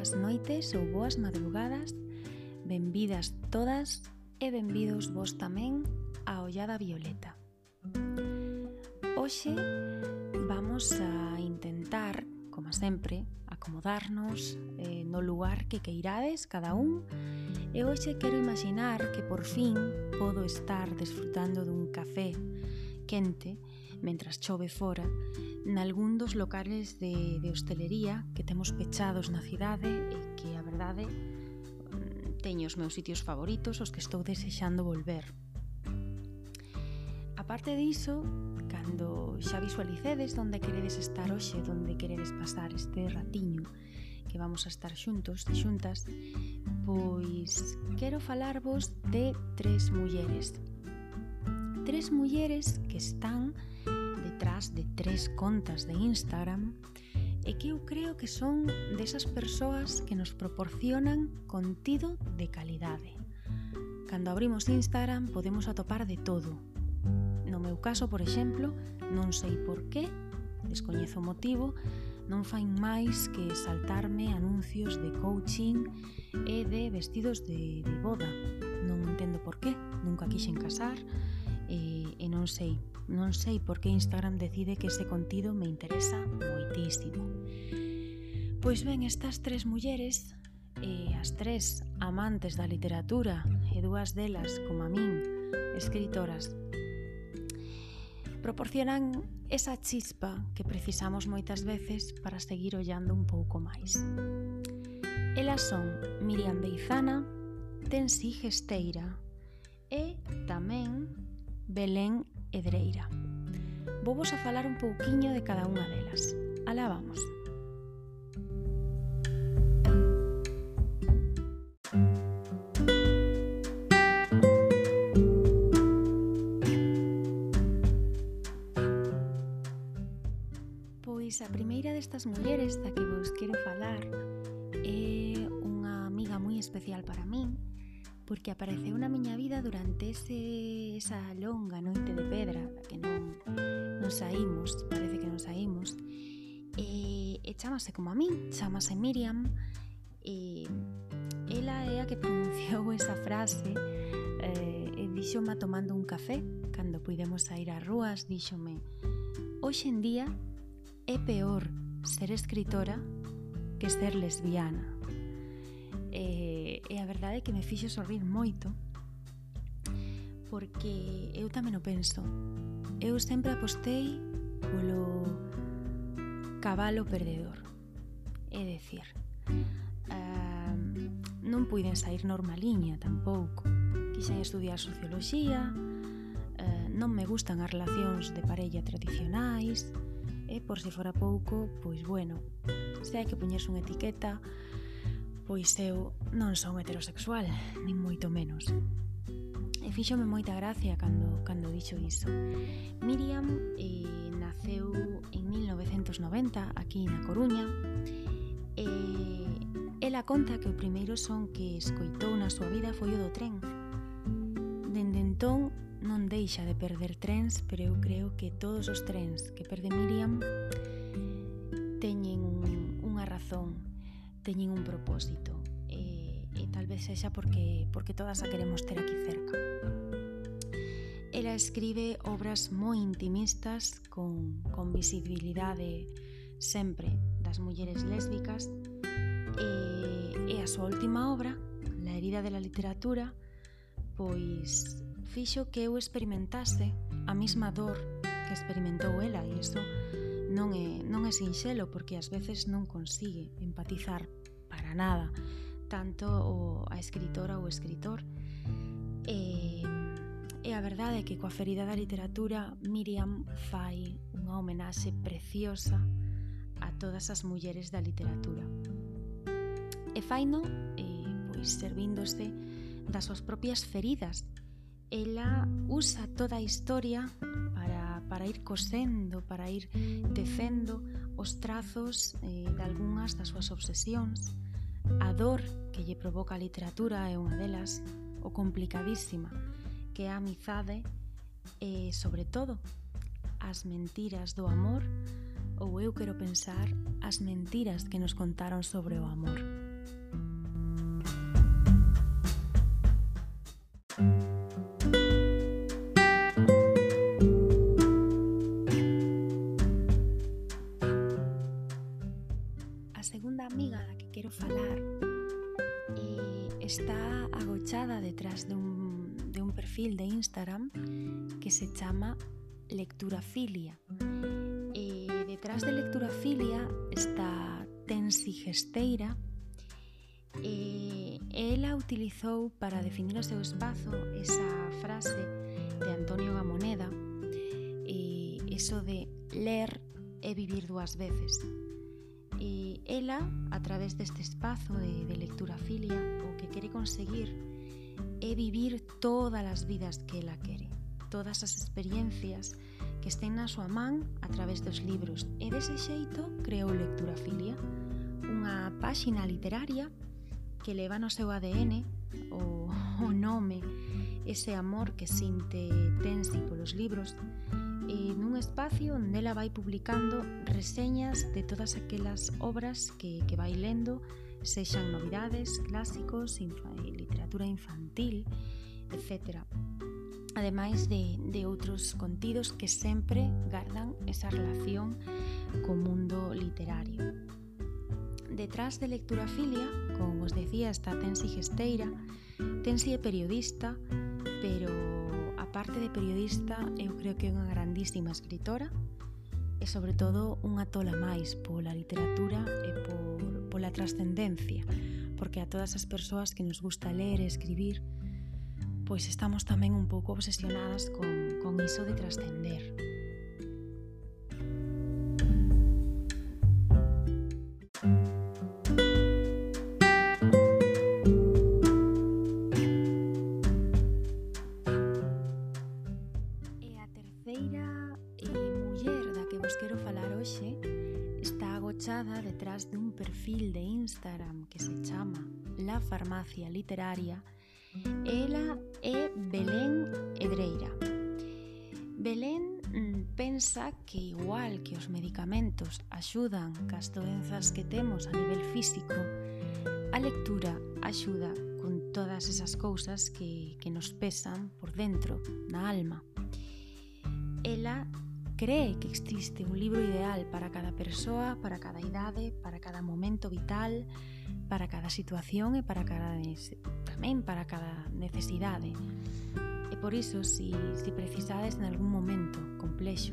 boas noites ou boas madrugadas. Benvidas todas e benvidos vos tamén a Ollada Violeta. Hoxe vamos a intentar, como sempre, acomodarnos eh, no lugar que queirades cada un. E hoxe quero imaginar que por fin podo estar desfrutando dun café quente mentras chove fora. e nalgún dos locales de, de hostelería que temos pechados na cidade e que a verdade mm, teño os meus sitios favoritos os que estou desexando volver. A parte diso, cando xa visualicedes onde queredes estar hoxe, onde queredes pasar este ratiño que vamos a estar xuntos e xuntas, pois quero falarvos de tres mulleres. Tres mulleres que están detrás de tres contas de Instagram e que eu creo que son desas persoas que nos proporcionan contido de calidade. Cando abrimos Instagram podemos atopar de todo. No meu caso, por exemplo, non sei por qué, descoñezo o motivo, non fain máis que saltarme anuncios de coaching e de vestidos de, de boda. Non entendo por qué, nunca quixen casar, e non sei. Non sei por que Instagram decide que ese contido me interesa moitísimo. Pois ben, estas tres mulleres, eh, as tres amantes da literatura, e dúas delas, como a min, escritoras, proporcionan esa chispa que precisamos moitas veces para seguir ollando un pouco máis. Elas son Miriam Beizana, Tensi Gesteira e tamén Belén e Dreira. Vovos a falar un pouquiño de cada unha delas. Alá vamos. Pois a primeira destas mulleres da que vos quero falar é unha amiga moi especial para min, porque apareceu na miña vida durante ese, esa longa noite de pedra da que non, non saímos, parece que non saímos e, e chamase como a min, chamase Miriam e ela é a que pronunciou esa frase eh, e dixoma tomando un café cando puidemos sair ás rúas díxome hoxe en día é peor ser escritora que ser lesbiana. Eh, e a verdade é que me fixo sorrir moito porque eu tamén o penso. Eu sempre apostei polo cabalo perdedor. É decir, uh, ah, non puiden sair normaliña tampouco. Quixen estudiar socioloxía, uh, non me gustan as relacións de parella tradicionais, e por se fora pouco, pois bueno, se hai que poñerse unha etiqueta, Pois eu non son heterosexual, nin moito menos. E fíxome moita gracia cando, cando dixo iso. Miriam eh, naceu en 1990 aquí na Coruña e ela conta que o primeiro son que escoitou na súa vida foi o do tren. Dende entón non deixa de perder trens, pero eu creo que todos os trens que perde Miriam teñen un, unha razón teñen un propósito e, e tal vez sexa porque, porque todas a queremos ter aquí cerca. Ela escribe obras moi intimistas con, con visibilidade sempre das mulleres lésbicas eh, e, e a súa última obra, La herida de la literatura, pois fixo que eu experimentase a mesma dor que experimentou ela e iso non é, non é sinxelo porque ás veces non consigue empatizar para nada tanto o, a escritora ou o escritor. E, e a verdade é que coa ferida da literatura Miriam fai unha homenaxe preciosa a todas as mulleres da literatura. E faino e, pois servíndose das súas propias feridas. Ela usa toda a historia para ir cosendo, para ir tecendo os trazos eh, de algunhas das súas obsesións. A dor que lle provoca a literatura é unha delas, o complicadísima, que é a amizade e, sobre todo, as mentiras do amor, ou eu quero pensar, as mentiras que nos contaron sobre o amor. falar e está agochada detrás dun, de un perfil de Instagram que se chama Lecturafilia. E detrás de Lecturafilia está Tensi Gesteira e ela utilizou para definir o seu espazo esa frase de Antonio Gamoneda e iso de ler e vivir dúas veces. E ela, a través deste espazo de, de lectura filia, o que quere conseguir é vivir todas as vidas que ela quere, todas as experiencias que estén na súa man a través dos libros. E dese xeito creou Lectura Filia, unha páxina literaria que leva no seu ADN o, o nome, ese amor que sinte Tensi polos libros, e nun espacio onde ela vai publicando reseñas de todas aquelas obras que, que vai lendo, sexan novidades, clásicos, infa, eh, literatura infantil, etc. Ademais de, de outros contidos que sempre gardan esa relación co mundo literario. Detrás de Lectura Filia, como os decía, está Tensi Gesteira. Tensi é periodista, pero aparte de periodista, eu creo que é unha grandísima escritora e sobre todo unha tola máis pola literatura e por, pola trascendencia, porque a todas as persoas que nos gusta ler e escribir, pois estamos tamén un pouco obsesionadas con, con iso de trascender, perfil de Instagram que se chama La Farmacia Literaria ela é Belén Edreira. Belén mm, pensa que igual que os medicamentos axudan cas doenzas que temos a nivel físico, a lectura axuda con todas esas cousas que, que nos pesan por dentro, na alma. Ela Cree que existe un libro ideal para cada persoa, para cada idade, para cada momento vital, para cada situación e para cada tamén para cada necesidade. E por iso, se si, si precisades en algún momento complexo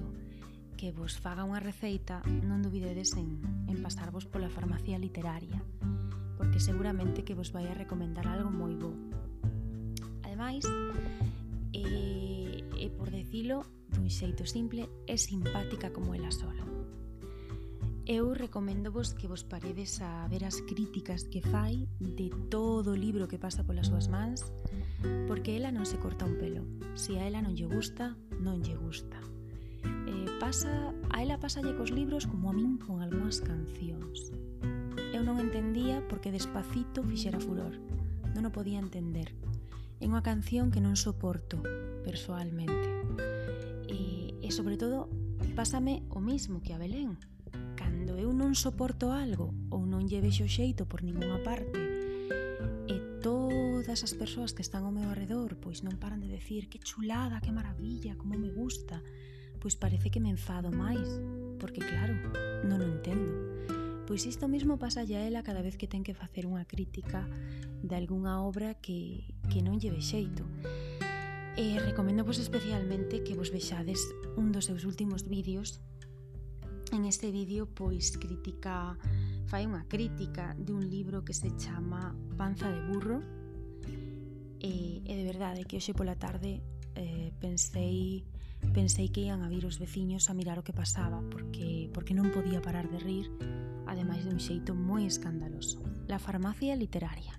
que vos faga unha receita, non dubidedes en, en pasarvos pola farmacia literaria, porque seguramente que vos vai a recomendar algo moi bo. Ademais, eh, e, por decilo, dun xeito simple e simpática como ela sola. Eu recomendo vos que vos paredes a ver as críticas que fai de todo o libro que pasa polas súas mans, porque ela non se corta un pelo. Se a ela non lle gusta, non lle gusta. Eh, pasa, a ela pasalle cos libros como a min con algunhas cancións. Eu non entendía porque despacito fixera furor. Non o podía entender. É unha canción que non soporto, persoalmente. E, e sobre todo, pásame o mismo que a Belén. Cando eu non soporto algo ou non lle vexo xeito por ningunha parte, e todas as persoas que están ao meu arredor pois non paran de decir que chulada, que maravilla, como me gusta, pois parece que me enfado máis, porque claro, non o entendo. Pois isto mesmo pasa a ela cada vez que ten que facer unha crítica de algunha obra que, que non lle xeito Eh, e recomendo vos especialmente que vos vexades un dos seus últimos vídeos. En este vídeo pois critica fai unha crítica dun libro que se chama Panza de burro. E, e de verdade que hoxe pola tarde eh, pensei pensei que ian a vir os veciños a mirar o que pasaba porque porque non podía parar de rir, ademais de un xeito moi escandaloso. La farmacia literaria.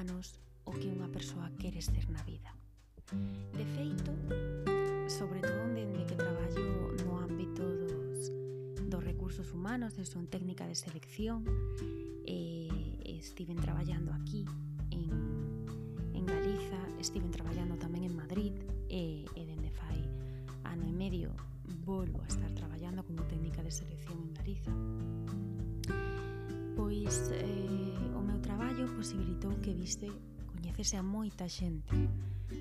humanos o que unha persoa quere ser na vida. De feito, sobre todo dende que traballo no ámbito dos, dos recursos humanos, eu son técnica de selección, e estiven traballando aquí en, en Galiza, estiven traballando tamén en Madrid, e, e dende fai ano e medio volvo a estar traballando como técnica de selección en Galiza. Pois eh, traballo posibilitou que viste coñecese a moita xente.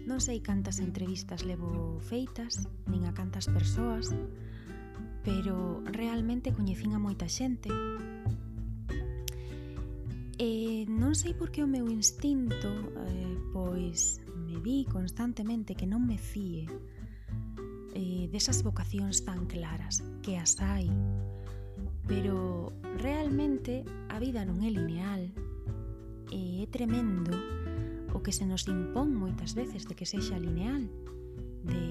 Non sei cantas entrevistas levo feitas, nin a cantas persoas, pero realmente coñecín a moita xente. E non sei por que o meu instinto, eh, pois me di constantemente que non me fíe eh, desas vocacións tan claras, que as hai. Pero realmente a vida non é lineal, e é tremendo o que se nos impón moitas veces de que sexa lineal, de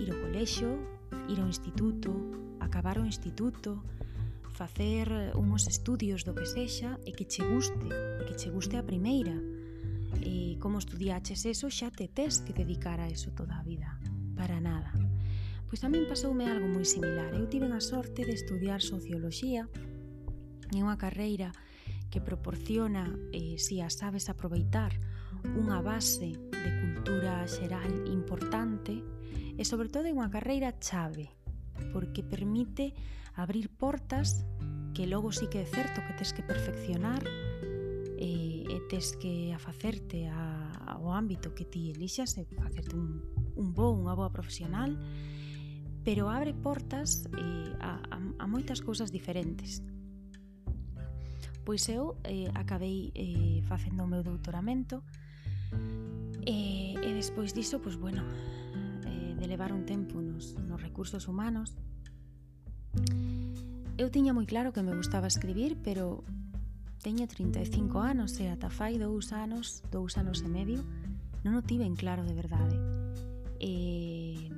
ir ao colexo, ir ao instituto, acabar o instituto, facer unhos estudios do que sexa e que che guste, e que che guste a primeira. E como estudiaches eso, xa te tes que dedicar a eso toda a vida, para nada. Pois a min pasoume algo moi similar. Eu tive a sorte de estudiar Socioloxía, en unha carreira que proporciona, eh, se si a sabes aproveitar, unha base de cultura xeral importante e sobre todo é unha carreira chave porque permite abrir portas que logo sí que é certo que tes que perfeccionar e, e tes que afacerte a, ao ámbito que ti elixas e facerte un, un bo, unha boa profesional pero abre portas eh, a, a, a moitas cousas diferentes. Pois eu eh, acabei eh, facendo o meu doutoramento e, e despois diso, pois bueno, eh, de levar un tempo nos, nos recursos humanos, eu tiña moi claro que me gustaba escribir, pero teño 35 anos e ata fai dous anos, dous anos e medio, non o tiven claro de verdade. E,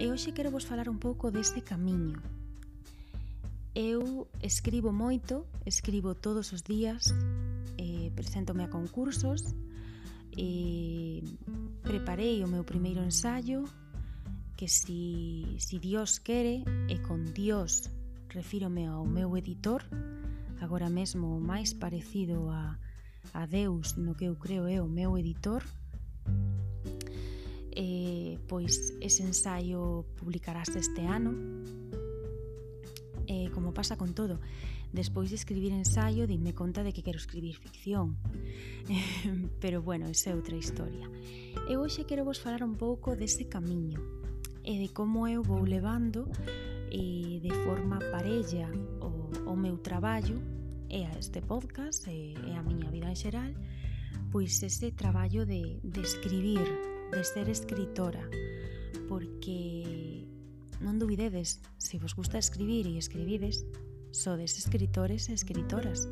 e hoxe quero vos falar un pouco deste camiño, Eu escribo moito, escribo todos os días, eh, preséntome a concursos, eh, preparei o meu primeiro ensayo, que si, si Dios quere, e con Dios refírome ao meu editor, agora mesmo o máis parecido a, a Deus no que eu creo é o meu editor, eh, pois ese ensaio publicarás este ano eh, como pasa con todo. Despois de escribir ensaio, dime conta de que quero escribir ficción. Pero bueno, esa é outra historia. Eu hoxe quero vos falar un pouco dese camiño e de como eu vou levando e de forma parella o, o meu traballo e a este podcast e, e a miña vida en xeral pois ese traballo de, de escribir, de ser escritora porque non dubidedes, se vos gusta escribir e escribides, sodes escritores e escritoras.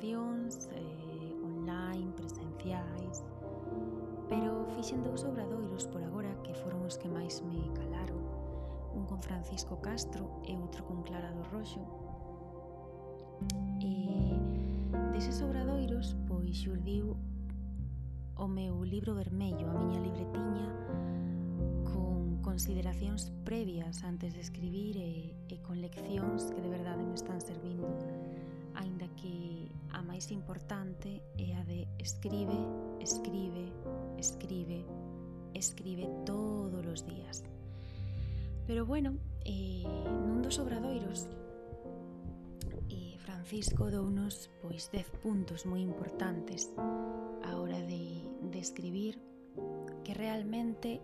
formacións eh, online, presenciais, pero fixen dous obradoiros por agora que foron os que máis me calaron, un con Francisco Castro e outro con Clara do Roxo. E deses obradoiros pois xurdiu o meu libro vermello, a miña libretiña con consideracións previas antes de escribir e, e con leccións que de verdade me están servindo, aínda que máis importante é a de escribe, escribe, escribe, escribe todos os días. Pero bueno, eh, nun dos obradoiros eh, Francisco dounos pois 10 puntos moi importantes a hora de, de escribir que realmente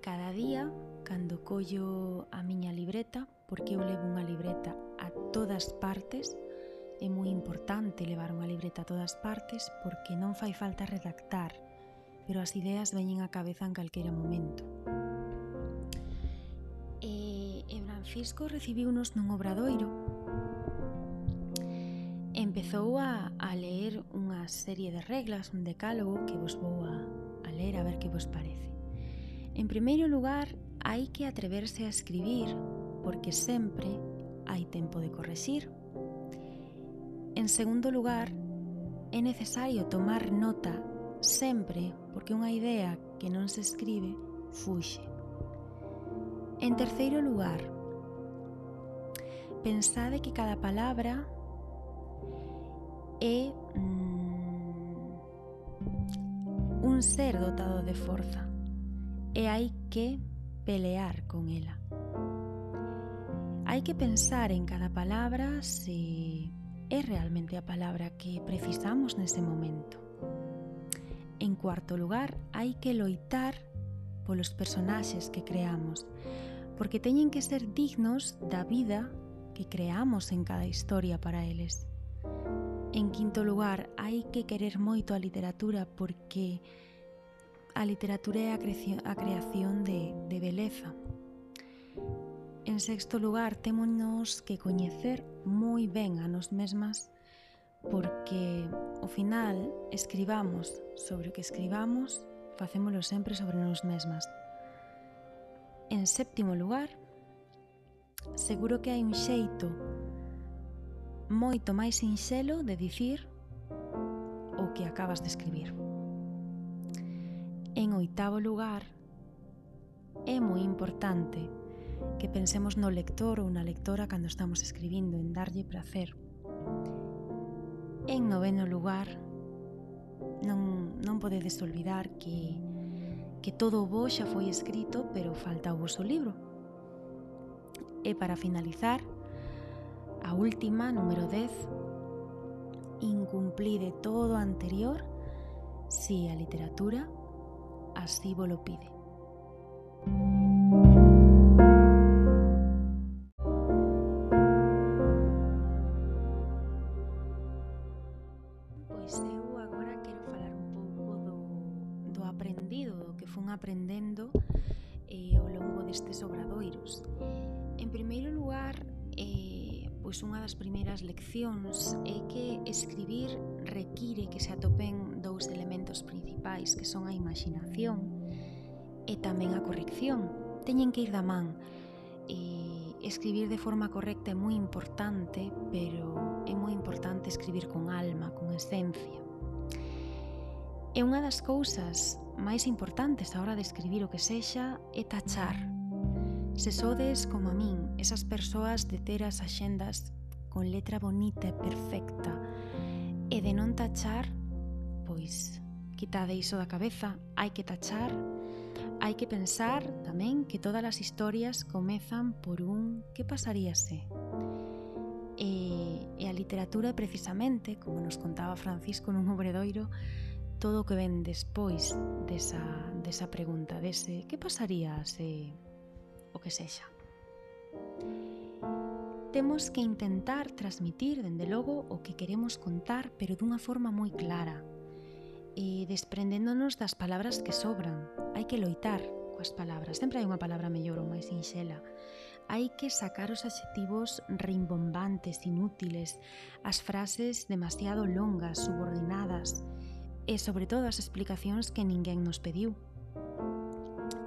cada día cando collo a miña libreta porque eu levo unha libreta a todas partes É moi importante levar unha libreta a todas partes porque non fai falta redactar, pero as ideas veñen á cabeza en calquera momento. E, e Francisco recibiunos nun obradoiro. Empezou a, a ler unha serie de reglas, un decálogo que vos vou a, a ler a ver que vos parece. En primeiro lugar, hai que atreverse a escribir, porque sempre hai tempo de correxir En segundo lugar, é necesario tomar nota sempre porque unha idea que non se escribe fuxe. En terceiro lugar, pensade que cada palabra é mm, un ser dotado de forza e hai que pelear con ela. Hai que pensar en cada palabra se é realmente a palabra que precisamos nese momento. En cuarto lugar, hai que loitar polos personaxes que creamos, porque teñen que ser dignos da vida que creamos en cada historia para eles. En quinto lugar, hai que querer moito a literatura porque a literatura é a, creación de, de beleza, En sexto lugar, témonos que coñecer moi ben a nos mesmas porque ao final escribamos sobre o que escribamos, facémolo sempre sobre nos mesmas. En séptimo lugar, seguro que hai un xeito moito máis sinxelo de dicir o que acabas de escribir. En oitavo lugar, é moi importante que pensemos no lector ou na lectora cando estamos escribindo, en darlle placer. En noveno lugar, non, non podedes olvidar que, que todo o bo xa foi escrito, pero falta o vosso libro. E para finalizar, a última, número 10, incumplide todo o anterior si a literatura así vos lo pide. do aprendido, do que fun aprendendo eh, ao longo destes obradoiros. En primeiro lugar, eh, pois unha das primeiras leccións é que escribir require que se atopen dous elementos principais que son a imaginación e tamén a corrección. Teñen que ir da man. Eh, escribir de forma correcta é moi importante, pero é moi importante escribir con alma, con esencia. E unha das cousas máis importantes a hora de escribir o que sexa é tachar. Se sodes, como a min, esas persoas de ter as axendas con letra bonita e perfecta e de non tachar, pois quitade iso da cabeza, hai que tachar, hai que pensar tamén que todas as historias comezan por un que pasaríase. E, e a literatura é precisamente, como nos contaba Francisco nun obredoiro, todo o que ven despois desa, desa pregunta, dese que pasaría se o que sexa. Temos que intentar transmitir, dende logo, o que queremos contar, pero dunha forma moi clara, e desprendéndonos das palabras que sobran. Hai que loitar coas palabras, sempre hai unha palabra mellor ou máis sinxela. Hai que sacar os adxectivos rimbombantes, inútiles, as frases demasiado longas, subordinadas, e sobre todo as explicacións que ninguén nos pediu.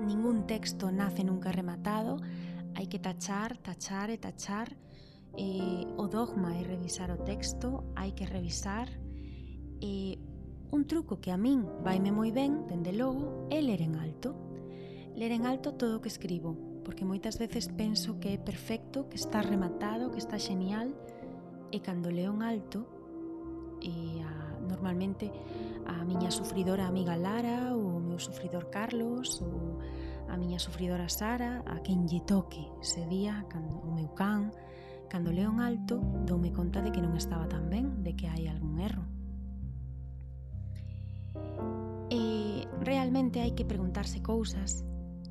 Ningún texto nace nunca rematado, hai que tachar, tachar e tachar eh, o dogma é revisar o texto, hai que revisar e un truco que a min vaime moi ben, dende logo, é ler en alto. Ler en alto todo o que escribo, porque moitas veces penso que é perfecto, que está rematado, que está xenial, e cando leo en alto, e a normalmente a miña sufridora amiga Lara ou o meu sufridor Carlos ou a miña sufridora Sara a quen lle toque ese día cando o meu can cando leo en alto doume conta de que non estaba tan ben de que hai algún erro. E realmente hai que preguntarse cousas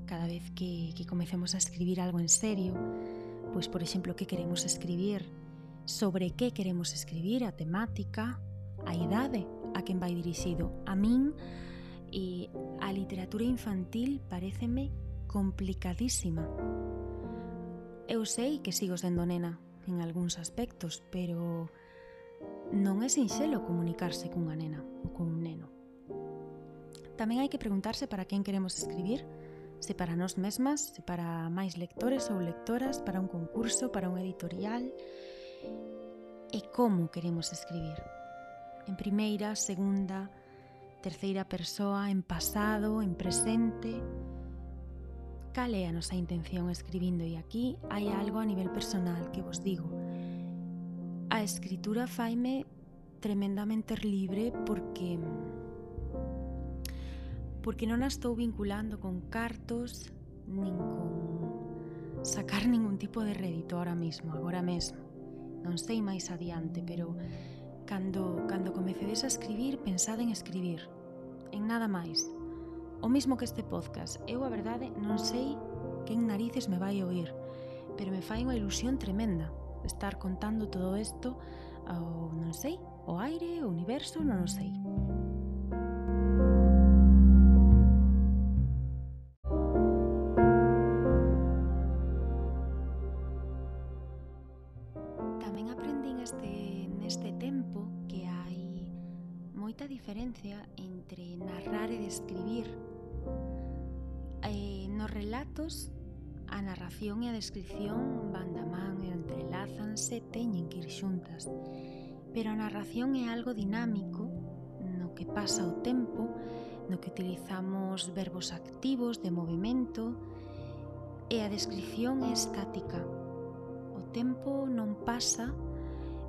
cada vez que, que comecemos a escribir algo en serio. Pois por exemplo que queremos escribir sobre que queremos escribir a temática a idade a quen vai dirixido. A min e a literatura infantil pareceme complicadísima. Eu sei que sigo sendo nena en algúns aspectos, pero non é sinxelo comunicarse cunha nena ou cun neno. Tamén hai que preguntarse para quen queremos escribir, se para nós mesmas, se para máis lectores ou lectoras, para un concurso, para un editorial, e como queremos escribir en primeira, segunda, terceira persoa, en pasado, en presente. Cal é a nosa intención escribindo e aquí hai algo a nivel personal que vos digo. A escritura faime tremendamente libre porque porque non a estou vinculando con cartos nin con sacar ningún tipo de rédito ahora mismo, agora mesmo. Non sei máis adiante, pero Cando, cando comecedes a escribir, pensade en escribir, en nada máis. O mismo que este podcast, eu a verdade non sei quen narices me vai oír, pero me fai unha ilusión tremenda estar contando todo isto ao, non sei, o aire, o universo, non o sei. se teñen que ir xuntas, pero a narración é algo dinámico no que pasa o tempo, no que utilizamos verbos activos de movimento e a descripción é estática. O tempo non pasa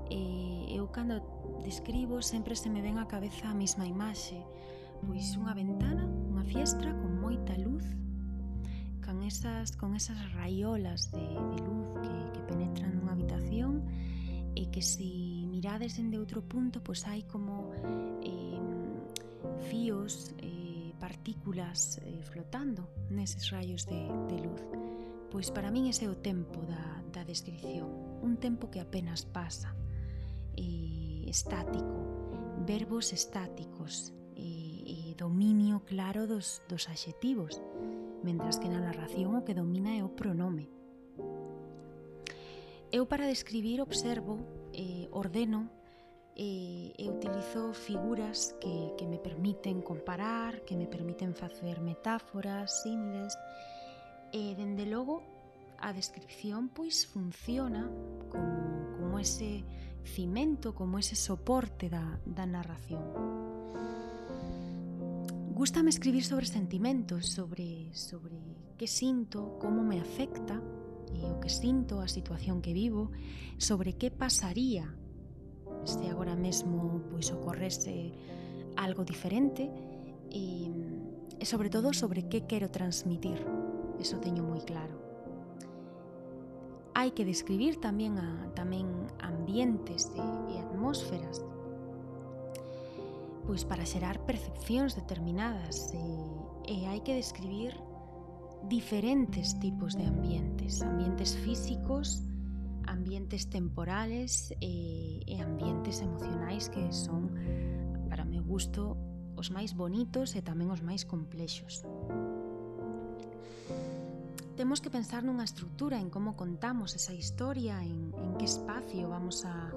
e eu cando describo sempre se me ven á cabeza a mesma imaxe, pois unha ventana, unha fiestra con moita luz con esas, con esas raiolas de, de luz que, que penetran nunha habitación e que se mirades en de outro punto, pois hai como eh, fíos, eh, partículas eh, flotando neses rayos de, de luz. Pois para min ese é o tempo da, da descripción, un tempo que apenas pasa, eh, estático, verbos estáticos, e, eh, e dominio claro dos, dos adxetivos mentras que na narración o que domina é o pronome. Eu para describir observo, eh, ordeno e, e utilizo figuras que, que me permiten comparar, que me permiten facer metáforas, símiles, e dende logo a descripción pois funciona como, como ese cimento, como ese soporte da, da narración. Gústame escribir sobre sentimentos, sobre, sobre que sinto, como me afecta e o que sinto, a situación que vivo, sobre que pasaría se agora mesmo pois ocorrese algo diferente e, e sobre todo sobre que quero transmitir. Eso teño moi claro hai que describir tamén a, ambientes e atmósferas pois para xerar percepcións determinadas e, e hai que describir diferentes tipos de ambientes, ambientes físicos, ambientes temporales e, e ambientes emocionais que son, para meu gusto, os máis bonitos e tamén os máis complexos. Temos que pensar nunha estrutura en como contamos esa historia, en, en que espacio vamos a,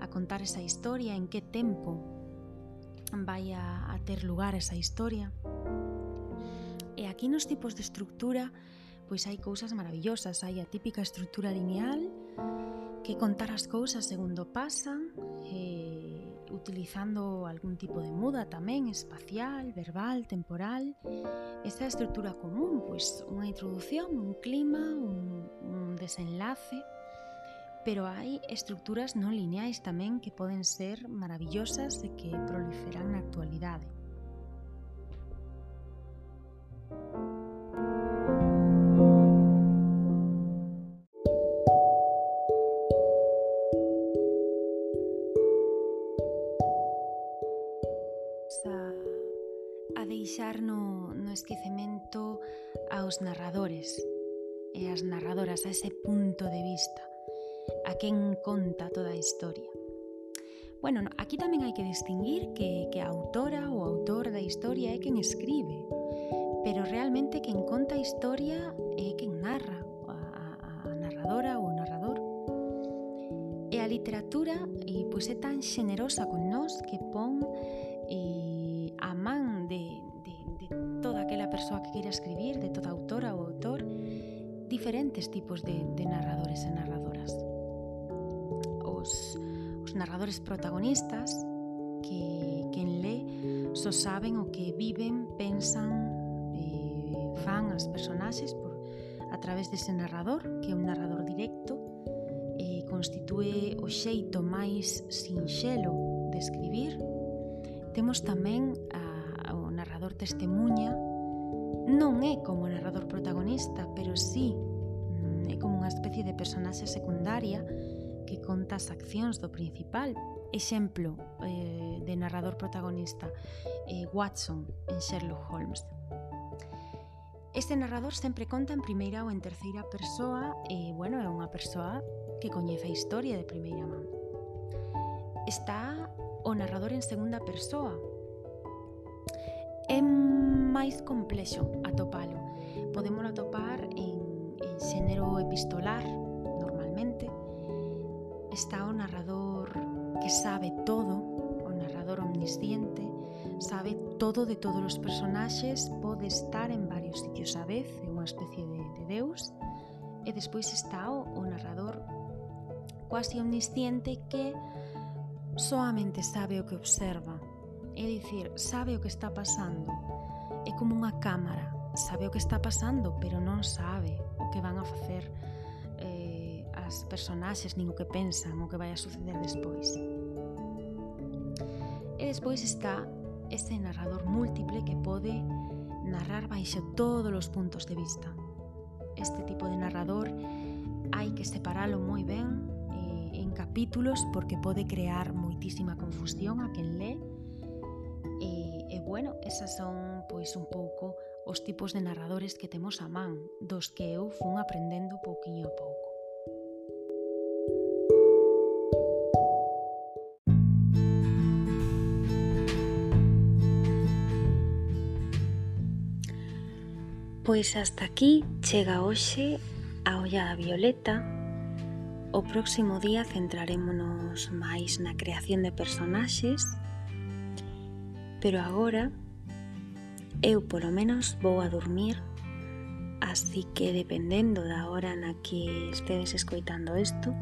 a contar esa historia, en que tempo vai a, a ter lugar esa historia. E aquí nos tipos de estructura pois hai cousas maravillosas, hai a típica estructura lineal que contar as cousas segundo pasan, eh, utilizando algún tipo de muda tamén, espacial, verbal, temporal. Esa estrutura común, pois unha introdución, un clima, un, un desenlace, Pero hai estructuras non lineais tamén que poden ser maravillosas e que proliferan na actualidade. a deixar no, no esquecemento aos narradores e as narradoras a ese punto de vista a quen conta toda a historia. Bueno, aquí tamén hai que distinguir que, que a autora ou autor da historia é quen escribe, pero realmente quen conta a historia é quen narra, a, a narradora ou o narrador. E a literatura e, pois é tan xenerosa con nós que pon e, a man de, de, de toda aquela persoa que queira escribir, de toda autora ou autor, diferentes tipos de, de narradores e narradoras narradores protagonistas que quen lé só saben o que viven, pensan e fan as personaxes por, a través dese narrador, que é un narrador directo, e constitúe o xeito máis sinxelo de escribir. Temos tamén a, o narrador testemunha, non é como o narrador protagonista, pero sí mm, é como unha especie de personaxe secundaria, que conta as accións do principal. Exemplo eh, de narrador protagonista, eh, Watson en Sherlock Holmes. Este narrador sempre conta en primeira ou en terceira persoa e, bueno, é unha persoa que coñece a historia de primeira man. Está o narrador en segunda persoa. É máis complexo atopalo. Podemos atopar en, en xénero epistolar, normalmente, está o narrador que sabe todo, o narrador omnisciente, sabe todo de todos os personaxes, pode estar en varios sitios a vez, é unha especie de, de deus, e despois está o, o narrador quasi omnisciente que soamente sabe o que observa, é dicir, sabe o que está pasando, é como unha cámara, sabe o que está pasando, pero non sabe o que van a facer, as personaxes nin o que pensan o que vai a suceder despois. E despois está ese narrador múltiple que pode narrar baixo todos os puntos de vista. Este tipo de narrador hai que separalo moi ben eh, en capítulos porque pode crear moitísima confusión a quen lee e, eh, e bueno, esas son pois un pouco os tipos de narradores que temos a man, dos que eu fun aprendendo pouquiño a pouco. Pois hasta aquí chega hoxe a ollada violeta. O próximo día centrarémonos máis na creación de personaxes, pero agora eu polo menos vou a dormir, así que dependendo da hora na que estedes escoitando isto,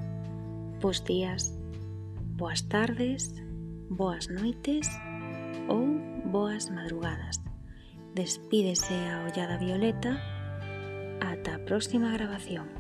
bos días, boas tardes, boas noites ou boas madrugadas despídese a ollada violeta ata a próxima grabación.